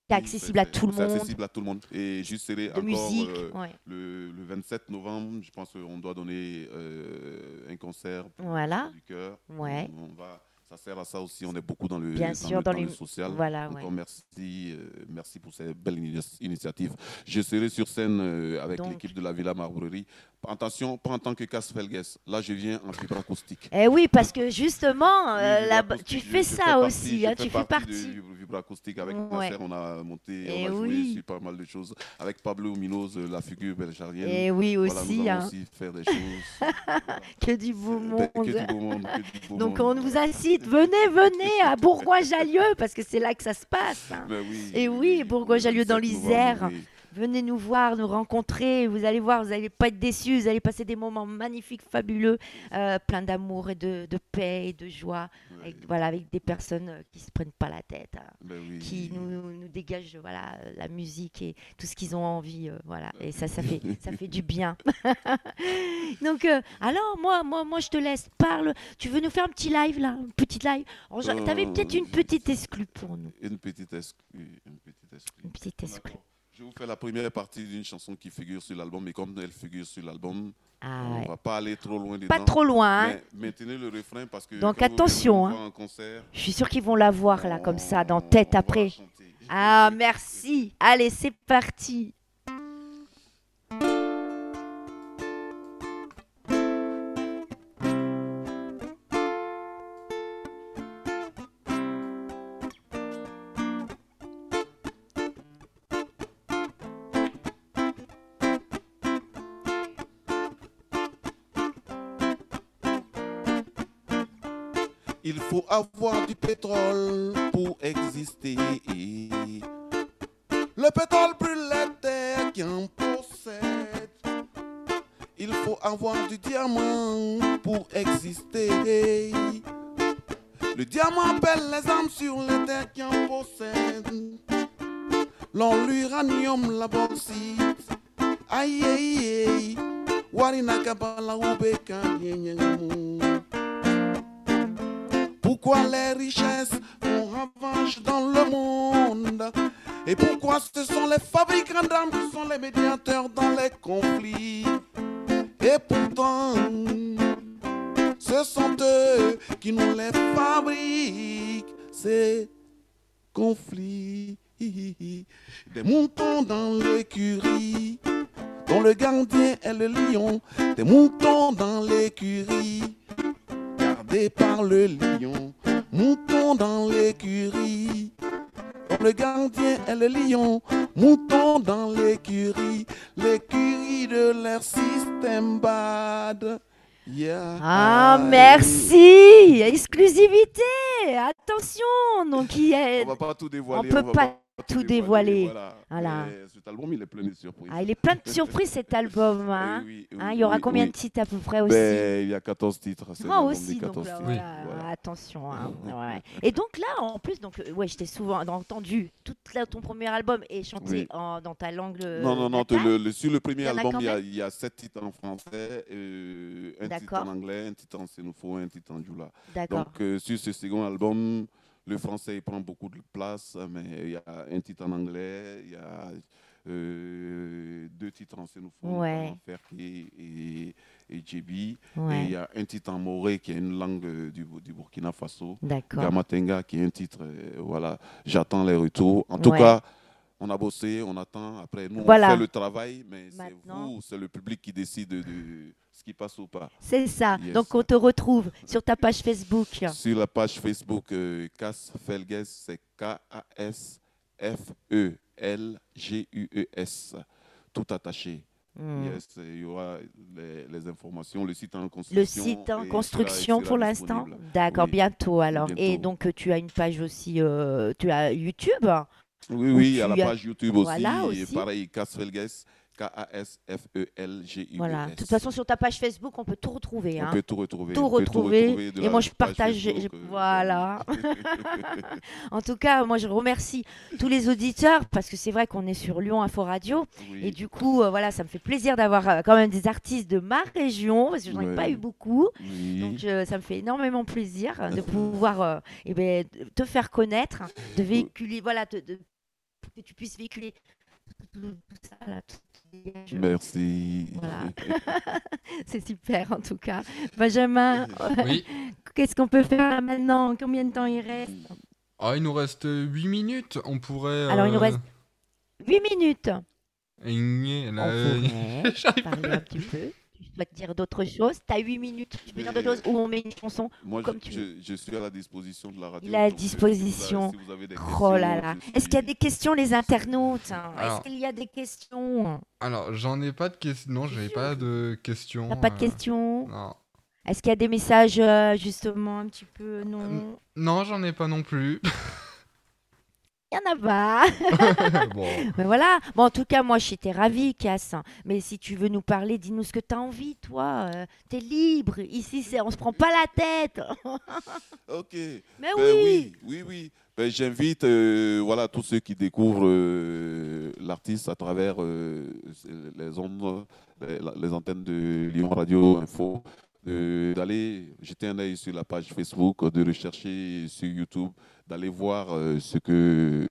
C'est accessible à c'est- tout le monde. accessible à tout le monde. Et juste serai De encore musique, ouais. le, le 27 novembre, je pense qu'on doit donner un concert pour Voilà. du cœur. Ouais. On va, ça sert à ça aussi. On est beaucoup dans le, Bien dans sûr, le, dans dans les- le social. Voilà, ouais. merci, euh, merci pour ces belles ini- initiatives. Je serai sur scène euh, avec Donc. l'équipe de la Villa Marbrerie. Attention, pas en tant que casse Felgues. Là, je viens en fibre acoustique. Eh oui, parce que justement, euh, acoustique, tu fais ça fais aussi, hein, tu fais partie. Acoustique avec Ouais. Nasser, on a monté, Eh on a joué oui. sur pas mal de choses. Avec Pablo Minos, euh, la figure belgarienne. Et oui Voilà, aussi, allons hein, aussi faire des choses. Voilà. que du beau monde. que du beau monde, que du beau Donc monde. on vous incite, venez, venez à Bourgoin-Jallieu, parce que c'est là que ça se passe. hein. Ben oui, Et oui, Bourgoin-Jallieu dans 27 novembre, l'Isère. Venez nous voir, nous rencontrer. Vous allez voir, vous n'allez pas être déçus. Vous allez passer des moments magnifiques, fabuleux, euh, plein d'amour et de, de paix et de joie. Ouais. Avec, voilà, avec des personnes euh, qui se prennent pas la tête, hein, Ben oui. qui nous, nous dégagent voilà, euh, la musique et tout ce qu'ils ont envie. euh, voilà. Et ça, ça fait, ça fait du bien. Donc, euh, alors, moi, moi, moi, je te laisse. Parle. Tu veux nous faire un petit live, là? Un petit live? Tu avais peut-être une petite exclue pour nous. Une petite exclue. Une petite exclue. Une petite exclue. Je vous fais la première partie d'une chanson qui figure sur l'album, mais comme elle figure sur l'album, Ah, on ouais. va pas aller trop loin dedans. Pas trop loin. hein. Mais maintenez le refrain parce que. Donc, attention, hein. concert, Je suis sûre qu'ils vont la voir, là, comme ça, dans tête après. Ah, merci. Allez, c'est parti. Avoir du pétrole pour exister. Le pétrole brûle la terre qui en possède. Il faut avoir du diamant pour exister. Le diamant appelle les âmes sur les terres qui en possèdent. L'or, l'uranium, la bauxite. Aïe, aïe, aïe. Warinakabala, Ubeka, Nyenyengamu. Pourquoi les richesses font ravage dans le monde? Et pourquoi ce sont les fabricants d'armes qui sont les médiateurs dans les conflits? Et pourtant, ce sont eux qui nous les fabriquent, ces conflits. Des moutons dans l'écurie, dont le gardien est le lion, des moutons dans l'écurie par le lion, mouton dans l'écurie. Comme le gardien est le lion, mouton dans l'écurie, l'écurie de leur système bad. Yeah. Ah, merci. Exclusivité. Attention. Donc, il y a... On va pas tout dévoiler. peut va pas tout dévoiler. Voilà. Cet album, il est plein de surprises. Ah, il est plein de surprises, cet album. hein. Eh oui, oui, Hein, il y aura oui, combien de titres à peu près aussi Ben, Il y a 14 titres. c'est Moi aussi, donc 14 là, titres. voilà, Voilà. attention. hein, ouais. Et donc là, en plus, donc, euh, ouais, je t'ai souvent entendu tout là, ton premier album et chanté en- dans ta langue. euh, Non, non, non. natale. le- le- sur le premier Il album, il y, a, il y a sept titres en français, euh, un titre en anglais, un titre en sénoufo, un titre en djoula. D'accord. Donc, euh, sur ce second album, le français il prend beaucoup de place, mais il y a un titre en anglais, il y a euh, deux titres en sénoufo, Ouais. Ferké et, et Djebi. Et il y a un titre en moré qui est une langue euh, du, du Burkina Faso. D'accord. Gamatenga qui est un titre, euh, voilà, j'attends les retours. En tout Ouais. cas, on a bossé, on attend. Après, nous, Voilà. on fait le travail, mais c'est vous, c'est le public qui décide de, de ce qui passe ou pas. C'est ça. Yes. Donc on te retrouve sur ta page Facebook. Sur la page Facebook, euh, Cas Felges, c'est K-A-S-F-E-L-G-U-E-S, tout attaché. Hmm. Yes, il y aura les, les informations, le site en construction. Le site en et construction sera- pour l'instant. D'accord, Oui. bientôt alors. Et donc tu as une page aussi, euh, tu as YouTube? Oui, oui, il y a tu la as- page YouTube aussi. Voilà, et aussi. pareil, Kasfelges, K-A-S-F-E-L-G-U-E-S. Voilà. De toute façon, sur ta page Facebook, on peut tout retrouver. on hein. peut tout retrouver. tout on retrouver. Et moi, je partage. Facebook, euh, voilà. En tout cas, moi, je remercie tous les auditeurs parce que c'est vrai qu'on est sur Lyon Info Radio. oui. Et du coup, euh, voilà, ça me fait plaisir d'avoir euh, quand même des artistes de ma région parce que j'en ai Ouais. pas eu beaucoup. Oui. Donc, ça me fait énormément plaisir de pouvoir eh ben, te faire connaître, de véhiculer, voilà, te- de- que tu puisses véhiculer tout, ça. Là, tout. Merci. Voilà. C'est super en tout cas. Benjamin, Oui. qu'est-ce qu'on peut faire maintenant? Combien de temps il reste? Ah, il nous reste 8 minutes. On pourrait. Alors, il nous euh, reste 8 minutes. On pourrait pas. parler un petit peu. Tu souhaites dire d'autres choses Tu as 8 minutes. Tu peux dire d'autres choses ou on met une chanson Moi, Comme je, tu je- je suis à la disposition de la radio. Il est à disposition. si vous avez des Oh là questions, là. je Est-ce qu'il y a des questions, les internautes? Hein Alors. Est-ce qu'il y a des questions? Alors, j'en ai pas de questions. Non, j'avais sûr. pas de questions. T'as pas de euh, questions? Non. Est-ce qu'il y a des messages euh, justement un petit peu non? Non, j'en ai pas non plus. Il n'y en a pas. bon. Mais voilà. Bon, en tout cas, moi, j'étais ravie, Cass. Mais si tu veux nous parler, dis-nous ce que tu as envie, toi. tu es libre. Ici, c'est... on se prend pas la tête. ok. Mais Ben oui. oui, oui, oui. Ben, J'invite euh, voilà, tous ceux qui découvrent euh, l'artiste à travers euh, les ondes, les, les antennes de Lyon Radio Info, d'aller jeter un œil sur la page Facebook, de rechercher sur YouTube, d'aller voir euh, ce, que,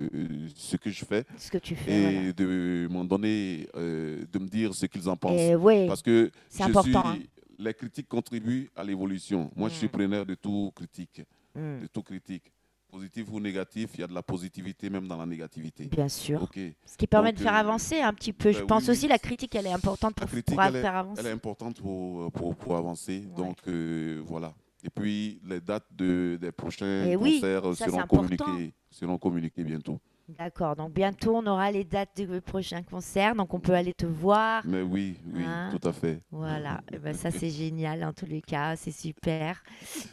ce que je fais Ce que tu fais. et voilà. de m'en donner, euh, de me dire ce qu'ils en pensent. Et ouais, Parce que je important, suis- les critiques contribuent à l'évolution. Moi, je suis Mm. preneur de tout critique hmm, de tout critique. Positif ou négatif, il y a de la positivité même dans la négativité. bien sûr. Ok. Ce qui permet Donc, de faire euh, avancer un petit peu. Je ben pense oui, aussi oui. la critique, elle est importante pour, critique, pour elle est, faire avancer. elle est importante pour, pour, pour avancer. Ouais. Donc, euh, voilà. Et puis, les dates de, des prochains Eh oui, concerts ça, seront, communiquées, seront communiquées bientôt. D'accord, donc bientôt on aura les dates des prochains concerts, donc on peut aller te voir. Mais oui, oui, Hein tout à fait. Voilà, Eh ben, ça c'est génial en tous les cas, c'est super.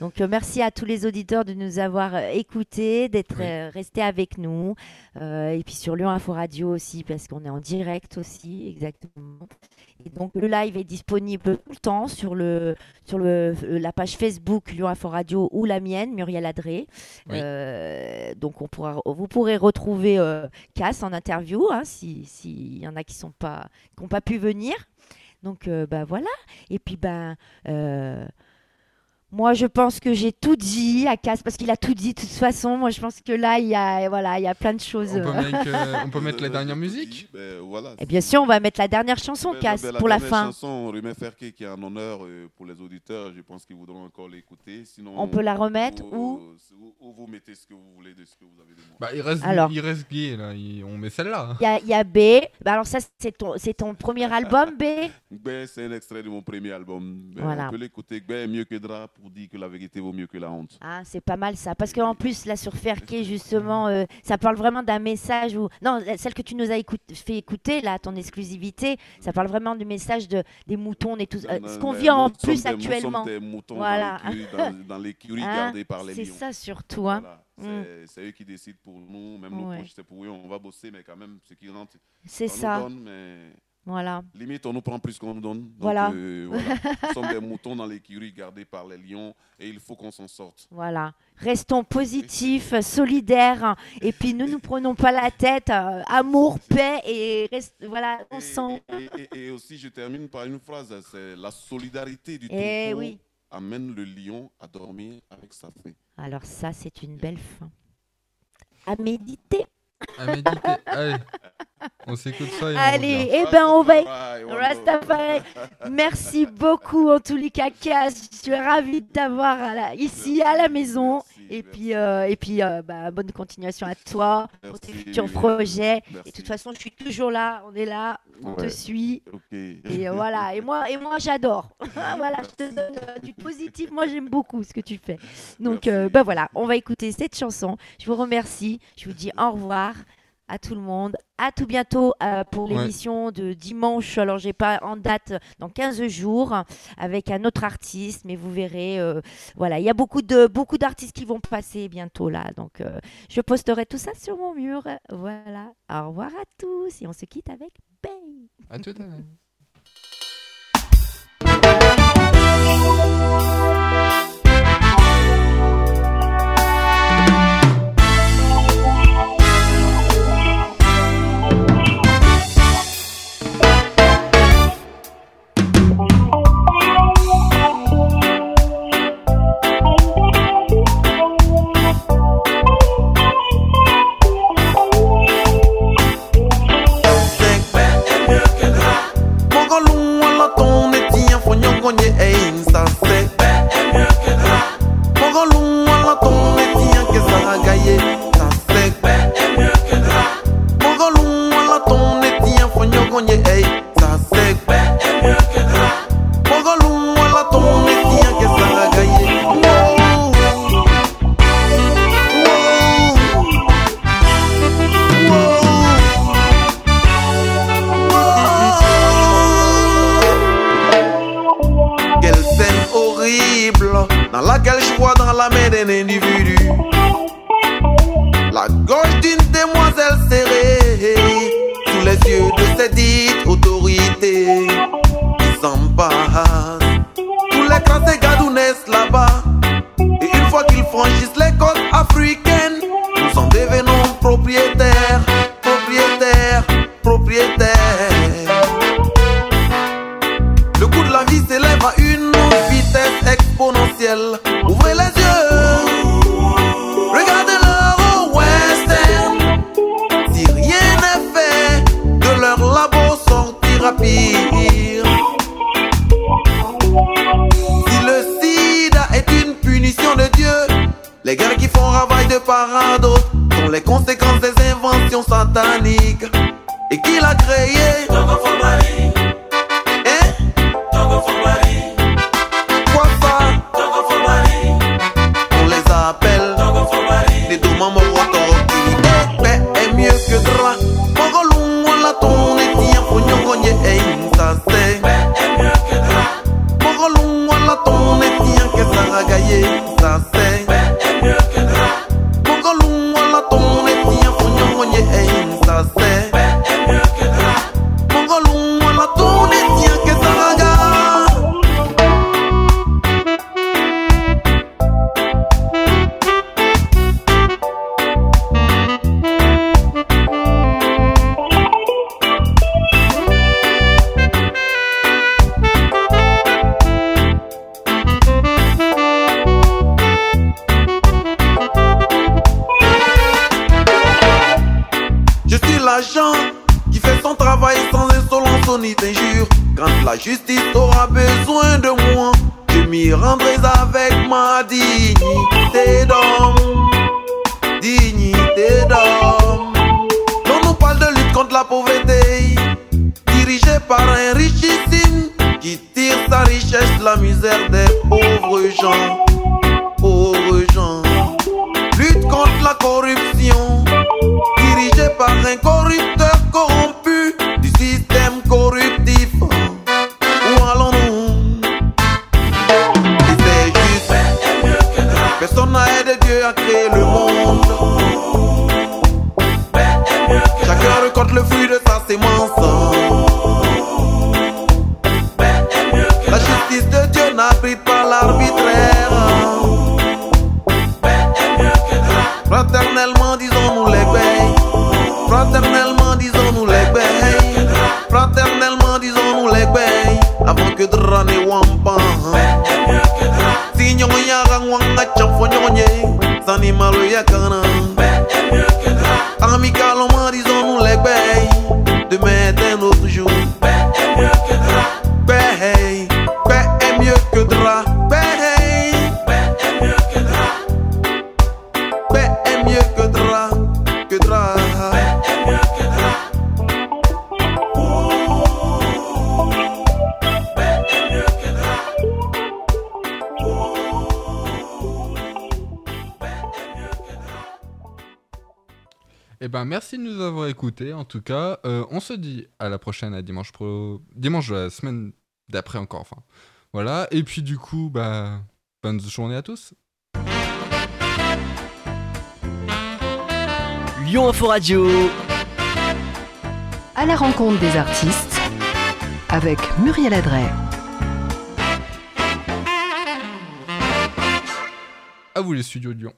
Donc euh, merci à tous les auditeurs de nous avoir euh, écoutés, d'être Oui. euh, restés avec nous. Et puis sur Lyon Info Radio aussi, parce qu'on est en direct aussi, exactement. Et donc le live est disponible tout le temps sur, le, sur le, euh, la page Facebook Lyon Info Radio ou la mienne, Muriel Adré. Oui. Euh, donc on pourra, vous pourrez retrouver euh, Cass en interview, hein, si- s'il y en a qui n'ont pas, qui ont pas pu venir. Donc bah voilà. Et puis ben moi je pense que j'ai tout dit à Cass parce qu'il a tout dit de toute façon. Moi je pense que là il y a voilà il y a plein de choses. On peut, euh. mettre, euh, on peut mettre la Euh, dernière te musique ben, voilà. Et bien sûr on va mettre la dernière chanson Ben, Cass ben, pour la fin. chanson, on remet Ferké qui est un honneur euh, pour les auditeurs. Je pense qu'ils voudront encore l'écouter. Sinon, On peut la remettre ou, ou vous mettez ce que vous voulez de ce que vous avez de moi. Bah, il reste, Alors. il reste gay, là. il- On met celle-là. il y a, il y a B. Bah, alors ça c'est ton c'est ton premier album B? Ben, c'est un extrait de mon premier album. Ben, Voilà. On peut l'écouter. Ben, mieux que drap pour dire que la vérité vaut mieux que la honte. Ah, c'est pas mal ça. Parce qu'en plus, là, sur Ferké, justement, euh, ça parle vraiment d'un message où. Non, la- celle que tu nous as écout- fait écouter, là, ton exclusivité, ça parle vraiment du message de, des moutons tout. euh, ce qu'on vit en plus des- actuellement. Nous des moutons Voilà. dans l'écurie- Hein, gardée par les C'est lions. ça surtout. Hein. Voilà. Mm. C'est- C'est eux qui décident pour nous, même nos Ouais. proches, c'est pour eux. On va bosser, mais quand même, ce qui rentre, C'est ça. nous donne, mais Voilà. limite, on nous prend plus qu'on nous donne. Donc, Voilà. euh, voilà. Nous sommes des moutons dans l'écurie gardés par les lions et il faut qu'on s'en sorte. Voilà. Restons positifs, solidaires. Et puis, ne nous prenons pas la tête. euh, amour, paix et reste, voilà, Et, ensemble. et- et- et aussi, je termine par une phrase c'est la solidarité du Eh troupeau oui. amène le lion à dormir avec sa faim. Alors, ça, c'est une belle fin. À méditer. À méditer. Allez, on s'écoute ça et on Allez, eh ben, on va. Rastafari. Merci beaucoup en tous les cas, Cass. Je suis ravie de t'avoir la- ici à la maison. Merci, Et merci. puis, euh, et puis euh, bah, bonne continuation à toi pour tes futurs projets. Et de toute façon, je suis toujours là. On est là. On te suit. Et euh, voilà. Et moi, et moi j'adore. voilà, je te donne euh, du positif. Moi, j'aime beaucoup ce que tu fais. Donc, euh, bah voilà, on va écouter cette chanson. Je vous remercie. Je vous dis au revoir à tout le monde. À tout bientôt euh, pour Ouais. l'émission de dimanche. Alors, j'ai pas en date dans 15 jours avec un autre artiste, mais vous verrez. euh, voilà, il y a beaucoup de beaucoup d'artistes qui vont passer bientôt là. Donc, euh, je posterai tout ça sur mon mur. Voilà. Au revoir à tous et on se quitte avec Bang. À tout à l'heure. Ouvrez les yeux. Regardez leur western. Si rien n'est fait, de leur labo sortira pire. Si le sida est une punition de Dieu, les guerres qui font ravage de parado sont les conséquences des inventions sataniques. Et qui l'a créé? tout cas, euh, on se dit à la prochaine, à dimanche pro, dimanche la semaine d'après encore. Enfin, voilà. Et puis du coup, bah, bonne journée à tous. Lyon Info Radio. À la rencontre des artistes avec Muriel Adret. À vous les studios de Lyon.